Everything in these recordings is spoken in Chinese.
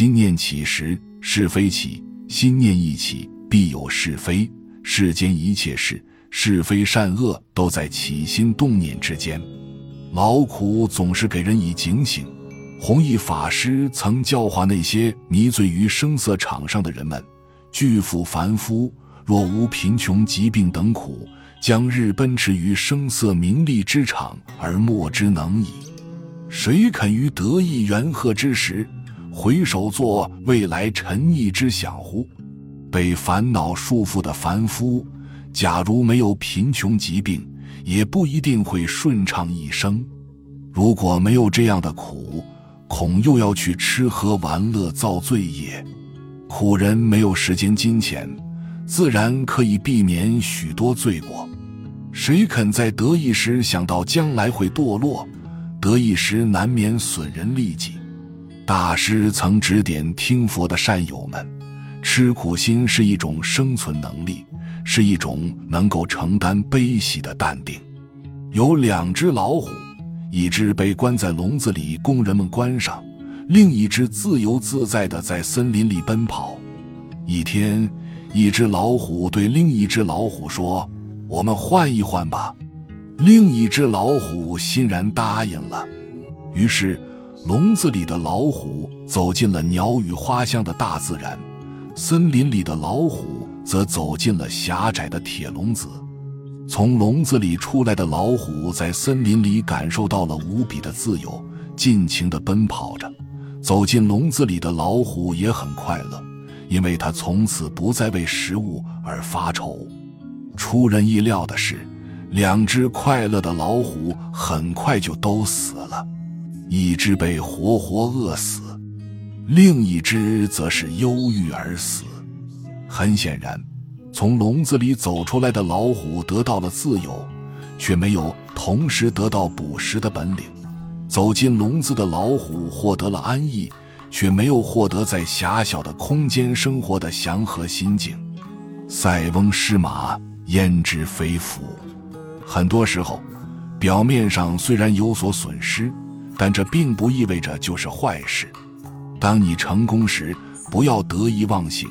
心念起时，是非起；心念一起，必有是非。世间一切事，是非善恶，都在起心动念之间。劳苦总是给人以警醒。弘一法师曾教化那些迷醉于声色场上的人们：巨富凡夫，若无贫穷、疾病等苦，将日奔驰于声色名利之场而莫之能矣。谁肯于得意元赫之时，回首作未来沉溺之想乎？被烦恼束缚的凡夫，假如没有贫穷疾病，也不一定会顺畅一生。如果没有这样的苦，恐又要去吃喝玩乐造罪业，苦人没有时间金钱，自然可以避免许多罪过。谁肯在得意时想到将来会堕落？得意时难免损人利己。大师曾指点听佛的善友们：吃苦心是一种生存能力，是一种能够承担悲喜的淡定。有两只老虎。一只被关在笼子里供人们观赏，另一只自由自在地在森林里奔跑。一天，一只老虎对另一只老虎说：“我们换一换吧。”另一只老虎欣然答应了。于是，笼子里的老虎走进了鸟语花香的大自然，森林里的老虎则走进了狭窄的铁笼子。从笼子里出来的老虎在森林里感受到了无比的自由，尽情地奔跑着。走进笼子里的老虎也很快乐，因为它从此不再为食物而发愁。出人意料的是，两只快乐的老虎很快就都死了，一只被活活饿死，另一只则是忧郁而死。很显然。从笼子里走出来的老虎得到了自由，却没有同时得到捕食的本领；走进笼子的老虎获得了安逸，却没有获得在狭小的空间生活的祥和心境。塞翁失马，焉知非福？很多时候，表面上虽然有所损失，但这并不意味着就是坏事。当你成功时，不要得意忘形。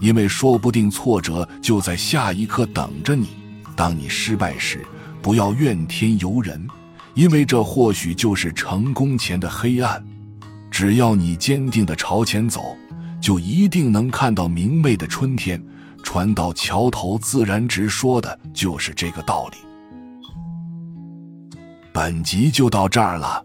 因为说不定挫折就在下一刻等着你。当你失败时，不要怨天尤人，因为这或许就是成功前的黑暗。只要你坚定地朝前走，就一定能看到明媚的春天。船到桥头自然直，说的就是这个道理。本集就到这儿了，